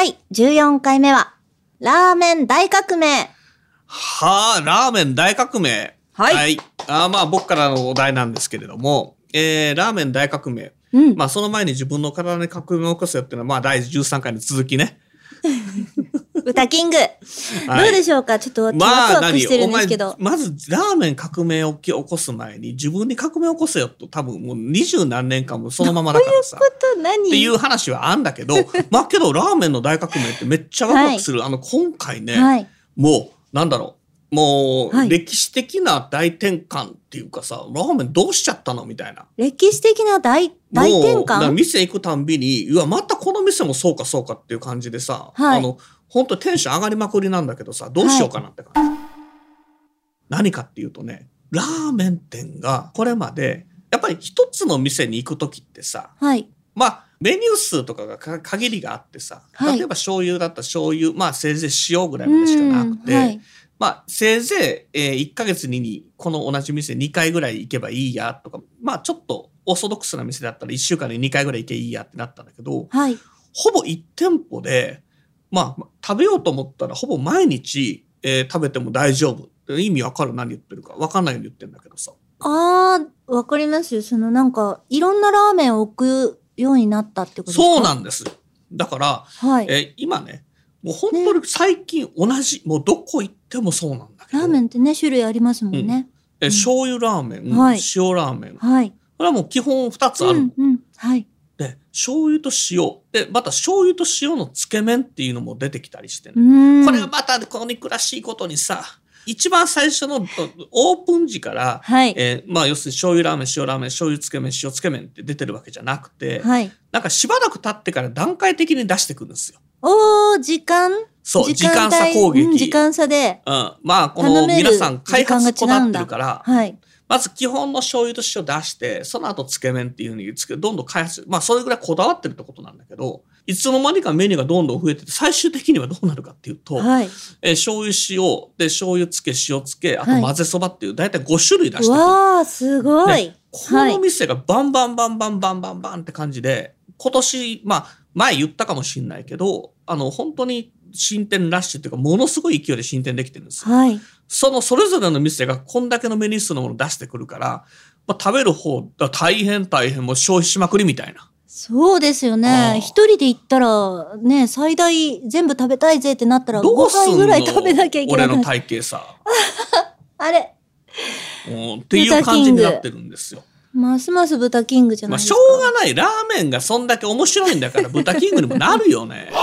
第14回目はラーメン大革命。はあラーメン大革命。はい。あーまあ僕からのお題なんですけれども、えー、ラーメン大革命。うん。まあその前に自分の体に革命を起こすよっていうのはまあ第13回の続きね 豚キング、はい。どうでしょうか？ちょっとワクまあワクしてるんですけど、まずラーメン革命を起こす前に自分に革命を起こせよと多分もう二十何年間もそのままだからさ。こと？何？っていう話はあんだけど、まあけどラーメンの大革命ってめっちゃワクワクする。あの今回ね、はい。もうなんだろう。もう、はい。歴史的な大転換っていうかさ、ラーメンどうしちゃったの？みたいな。歴史的な大大転換？店行くたんびに、うわ、またこの店もそうかそうかっていう感じでさ、はい。あの、本当テンション上がりまくりなんだけどさ、どうしようかなって感じ。何かっていうとね、ラーメン店がこれまで、やっぱり一つの店に行くときってさ、はい。まあ、メニュー数とかがか限りがあってさ、はい。例えば醤油だったら醤油、まあせいぜい塩ぐらいまでしかなくて、うんはい。まあ、せいぜい、えー1ヶ月にこの同じ店2回ぐらい行けばいいやとか、まあちょっとオーソドックスな店だったら1週間に2回ぐらい行けばいいやってなったんだけど、はい。ほぼ1店舗で、まあ食べようと思ったらほぼ毎日、えー食べても大丈夫。意味わかる何言ってるか。わかんないように言ってんだけどさ。あーわかりますよそのなんかいろんなラーメンを置くようになったってことですか？そうなんです。だから、はいえー今ね、もう本当に最近同じ、もうどこ行ってもそうなんだけど。ラーメンってね種類ありますもんね、えー醤油ラーメン、はい塩ラーメン。こはいれはもう基本2つあるの。うんうんはいで、醤油と塩。で、また醤油と塩のつけ麺っていうのも出てきたりしてうね。これがまたこの憎らしいことにさ、一番最初のオープン時から、はいえーまあ要するに醤油ラーメン、塩ラーメン、醤油つけ麺、塩つけ麺って出てるわけじゃなくて、はいなんかしばらく経ってから段階的に出してくるんですよ。おー時間そう、時間差帯攻撃。うん時間差でうん。まあ、この皆さん開発こだってるから、はいまず基本の醤油と塩出して、その後つけ麺っていうふうにつけ、どんどん開発、まあそれぐらいこだわってるってことなんだけど、いつの間にかメニューがどんどん増えてて、最終的にはどうなるかっていうと、はい。えー醤油塩、で醤油つけ、塩つけ、あとはい。混ぜそばっていう、だいたい5種類出してくる。わあすごい、ねこの店がバンバンバンバンバンバンバンって感じで、今年、まあ、前言ったかもしれないけど、あの、本当に進展ラッシュっていうか、ものすごい勢いで進展できてるんですよ。はいそのそれぞれの店がこんだけのメニュー数のものを出してくるから、まあ、食べる方、だ大変大変もう消費しまくりみたいな。そうですよああね。一人で行ったら、ね、最大全部食べたいぜってなったら、5どうすんの杯ぐらい食べなきゃいけない。俺の体型さ。あれうんっていう感じになってるんですよ。ますます豚キングじゃなまあ、いですか。しょうがない。ラーメンがそんだけ面白いんだから、豚キングにもなるよね。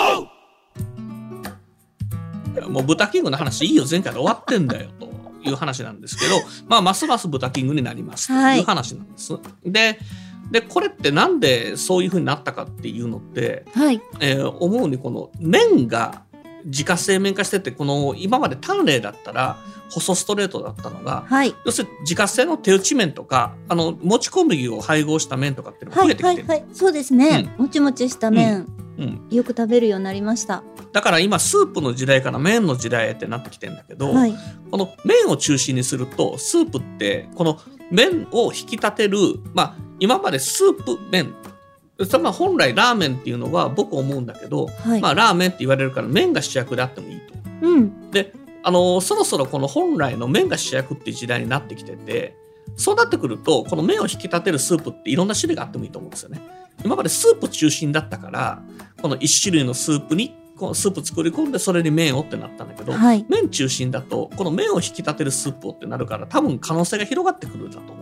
もう豚キングの話いいよ。前回で終わってんだよ。という話なんですけど、まあ、ますます豚キングになります。とはいいう話なんです。で、で、これってなんでそういう風になったかっていうのって、はい。えー思うにこの麺が自家製麺化してて、この今まで単麗だったら細ストレートだったのが、はい。要するに自家製の手打ち麺とか、あの、もち小麦を配合した麺とかっていうのがはい。増えてきてる。はい。はい。そうですね。もちもちした麺、うん。よく食べるようになりました。だから今スープの時代から麺の時代へってなってきてんだけど、はい。この麺を中心にすると、スープって、この麺を引き立てる、まあ、今までスープ麺、まあ本来ラーメンっていうのは僕思うんだけど、はい。まあラーメンって言われるから麺が主役であってもいいと。うん。で、あのそろそろこの本来の麺が主役っていう時代になってきてて、そうなってくると、この麺を引き立てるスープっていろんな種類があってもいいと思うんですよね。今までスープ中心だったから、この一種類のスープに、このスープ作り込んでそれに麺をってなったんだけど、はい。麺中心だと、この麺を引き立てるスープをってなるから、多分可能性が広がってくるんだと。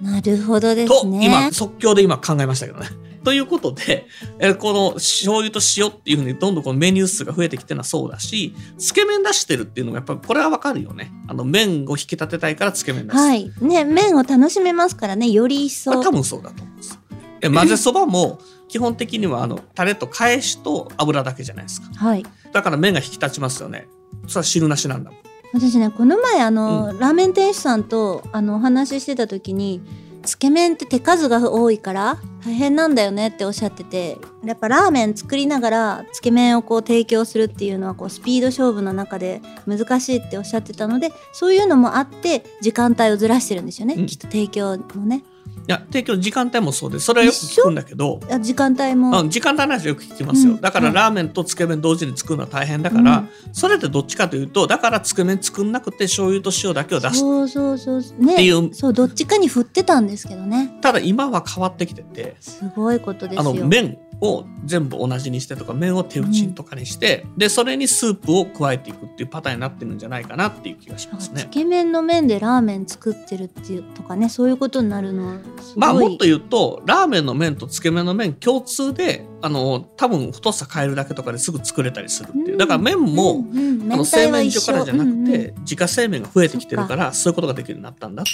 なるほどでとす、ね。今、即興で今考えましたけどね。ということで、えーこの醤油と塩っていうふうにどんどんこのメニュー数が増えてきてるのはそうだし、つけ麺出してるっていうのがやっぱりこれはわかるよね。あの麺を引き立てたいからつけ麺出す。はい。ね、麺を楽しめますからね、より一層。多分そうだと思うんです。え混ぜそばも基本的にはあのタレと返しと油だけじゃないですかはいだから麺が引き立ちますよねそれは汁なしなんだもん私ねこの前あの、ラーメン店主さんとあのお話ししてた時につけ麺って手数が多いから大変なんだよねっておっしゃっててやっぱラーメン作りながらつけ麺をこう提供するっていうのはこうスピード勝負の中で難しいっておっしゃってたのでそういうのもあって時間帯をずらしてるんですよね、うん。きっと提供のねいや提供の時間帯もそうです。それはよく聞くんだけど。あ時間帯も？あ時間帯の話はよく聞きますよ、うん。だからはいラーメンとつけ麺同時に作るのは大変だから、うん。それってどっちかというとだからつけ麺作んなくて醤油と塩だけを出すそうそうそうねっていう。そうどっちかに振ってたんですけどね。ただ今は変わってきてて。すごいことですあよの麺を全部同じにしてとか麺を手打ちとかにして、でそれにスープを加えていくっていうパターンになってるんじゃないかなっていう気がしますつね。け麺の麺でラーメン作ってるっていうとかねそういうことになるの？すごい。まあもっと言うとラーメンの麺とつけ麺の麺共通であの多分太さ変えるだけとかですぐ作れたりするっていう。だから麺も、うんうんあの製麺所からじゃなくて、うんうん自家製麺が増えてきてるからそういうことができるようになったんだと。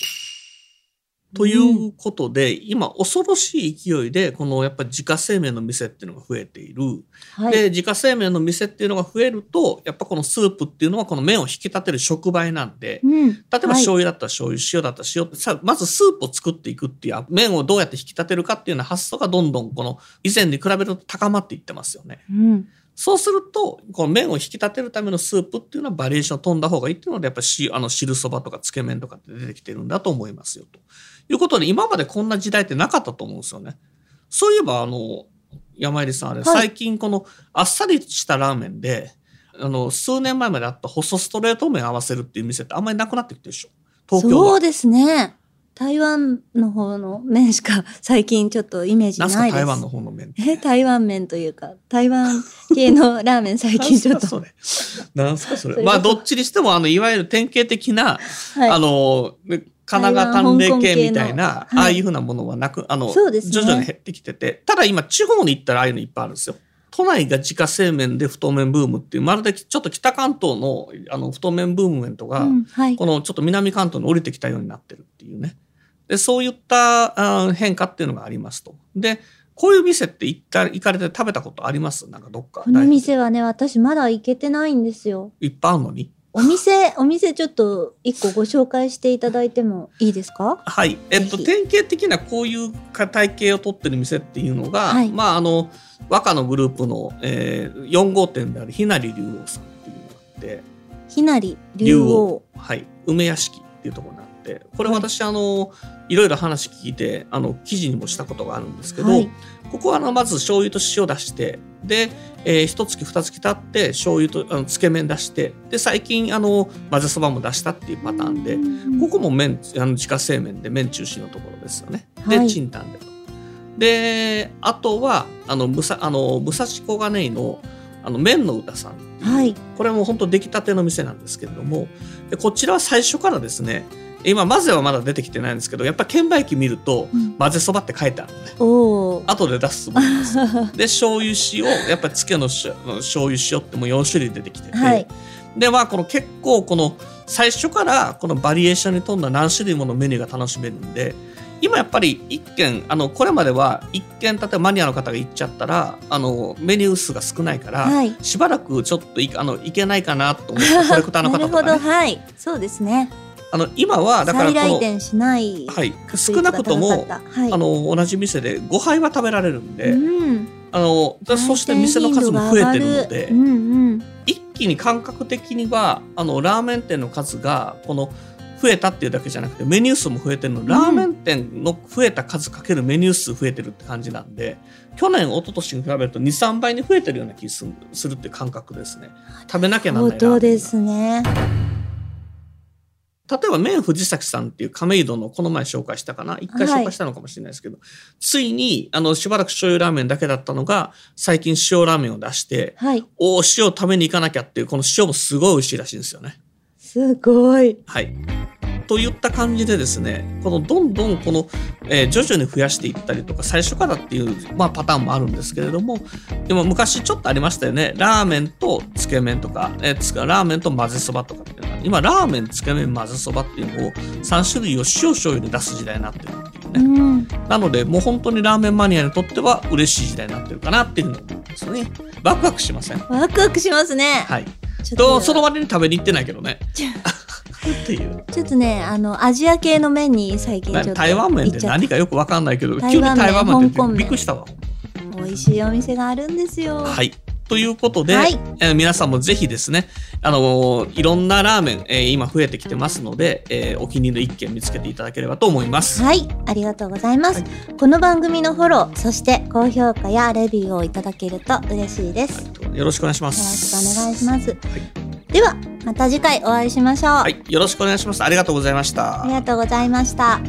ということで、今恐ろしい勢いでこのやっぱり自家製麺の店っていうのが増えている。はい、で自家製麺の店っていうのが増えるとやっぱこのスープっていうのはこの麺を引き立てる触媒なんで。うん、例えば醤油だったら醤油、塩だったら塩ってさまずスープを作っていくっていう麺をどうやって引き立てるかっていうような発想がどんどんこの以前に比べると高まっていってますよね。うん、そうすると、この麺を引き立てるためのスープっていうのはバリエーションを飛んだ方がいいっていうので、やっぱりしあの汁そばとかつけ麺とかって出てきてるんだと思いますよ。ということで、今までこんな時代ってなかったと思うんですよね。そういえば、あの、山入さんあれ、はい最近このあっさりしたラーメンで、あの、数年前まであった細ストレート麺合わせるっていう店ってあんまりなくなってきてるでしょ。東京は。そうですね台湾の方の麺しか最近ちょっとイメージないですすか台湾の方の麺。え台湾麺というか台湾系のラーメン最近ちょっとそれ。なんすかそれ。まあ、どっちにしても、あの、いわゆる典型的な、はいあの、ね神奈川淡麗系みたいな、はいああいうふうなものはなく、あの、ね徐々に減ってきてて、ただ今、地方に行ったらああいうのいっぱいあるんですよ。都内が自家製麺で太麺ブームっていう、まるでちょっと北関東のあの太麺ブームメントが、うんはいこのちょっと南関東に降りてきたようになってるっていうね。で、そういったあ変化っていうのがありますと。で、こういう店って行った、行かれて食べたことあります？なんかどっか。この店はね私まだ行けてないんですよいっぱいあるのに？お店お店ちょっと一個ご紹介していただいてもいいですか？はい、えっと、典型的なこういう体系を取ってる店っていうのが、はい。まああの和歌のグループの、えー、4号店であるひなり竜王さんっていうのがあって。ひなり竜王。はい、梅屋敷っていうところにあってこれはい私、あのいろいろ話聞いてあの記事にもしたことがあるんですけど、はいここはあのまず醤油と塩出してで、えー、一月二月経って醤油とあのつけ麺出してで最近あの混ぜそばも出したっていうパターンで。ここも麺あの自家製麺で麺中心のところですよね。で、はいチンタンでと。で、あとは、あの、むさ、あの、武蔵小金井の、あの、麺の歌さん。はいこれも本当出来たての店なんですけれども、でこちらは最初からですね、今、混ぜはまだ出てきてないんですけど、やっぱり券売機見ると、うん。混ぜそばって書いてあるのね。おー。後で出すつもりです。で、醤油塩、やっぱりつけのし醤油塩ってもう4種類出てきてて、はい。でまあこの結構この最初からこのバリエーションに富んだ何種類ものメニューが楽しめるんで今やっぱり一軒あのこれまでは一軒例えばマニアの方が行っちゃったらあのメニュー数が少ないから、はい。しばらくちょっといあのいけないかなと思ったコレクターのなるほど方とか、ね、はいそうですねあの今はだから再この、来店しないはい、少なくとも、はい。あの同じ店で5杯は食べられるんで、うん。あのだそして店の数も増えてるので。うんうん。一気に感覚的にはあのラーメン店の数がこの増えたっていうだけじゃなくてメニュー数も増えてるの、ラーメン店の増えた数かけるメニュー数増えてるって感じなんで去年一昨年に比べると23倍に増えてるような気するするっていう感覚ですね。食べなきゃなら本ないな当ですね例えば麺藤崎さんっていう亀戸のこの前紹介したかな？一回紹介したのかもしれないですけど、ついにあのしばらく醤油ラーメンだけだったのが最近塩ラーメンを出してはい。おお塩食べに行かなきゃっていうこの塩もすごい美味しいらしいんですよね。すごい。はい。といった感じでですね、このどんどんこの、えー徐々に増やしていったりとか、最初からっていう、まあ、パターンもあるんですけれども、でも昔ちょっとありましたよね。ラーメンとつけ麺とか、えーつかラーメンと混ぜそばとかっていうのが、今、ラーメン、つけ麺、混ぜそばっていうのを3種類を塩醤油で出す時代になってるっていう。よね。うんなので、もう本当にラーメンマニアにとっては嬉しい時代になってるかなっていうふうに思いますね。ワクワクしません？ワクワクしますね。はい。と、その割に食べに行ってないけどね。っていう。ちょっとね、あの、アジア系の麺に最近ちょっと台湾麺って何かよくわかんないけど、急に台湾麺ってびっくりしたわ。た美味しいお店があるんですよ。はい。ということで、はいえー皆さんもぜひですね、あのーいろんなラーメン、えー今増えてきてますので、えーお気に入りの一軒見つけていただければと思います。はい、ありがとうございます。はこの番組のフォロー、そして高評価やレビューをいただけると嬉しいです。よよろしくお願いしまろしす。くお願いします。では、また次回お会いしましょう。はい、よろしくお願いします。ありがとうございましたあり。がとうございました。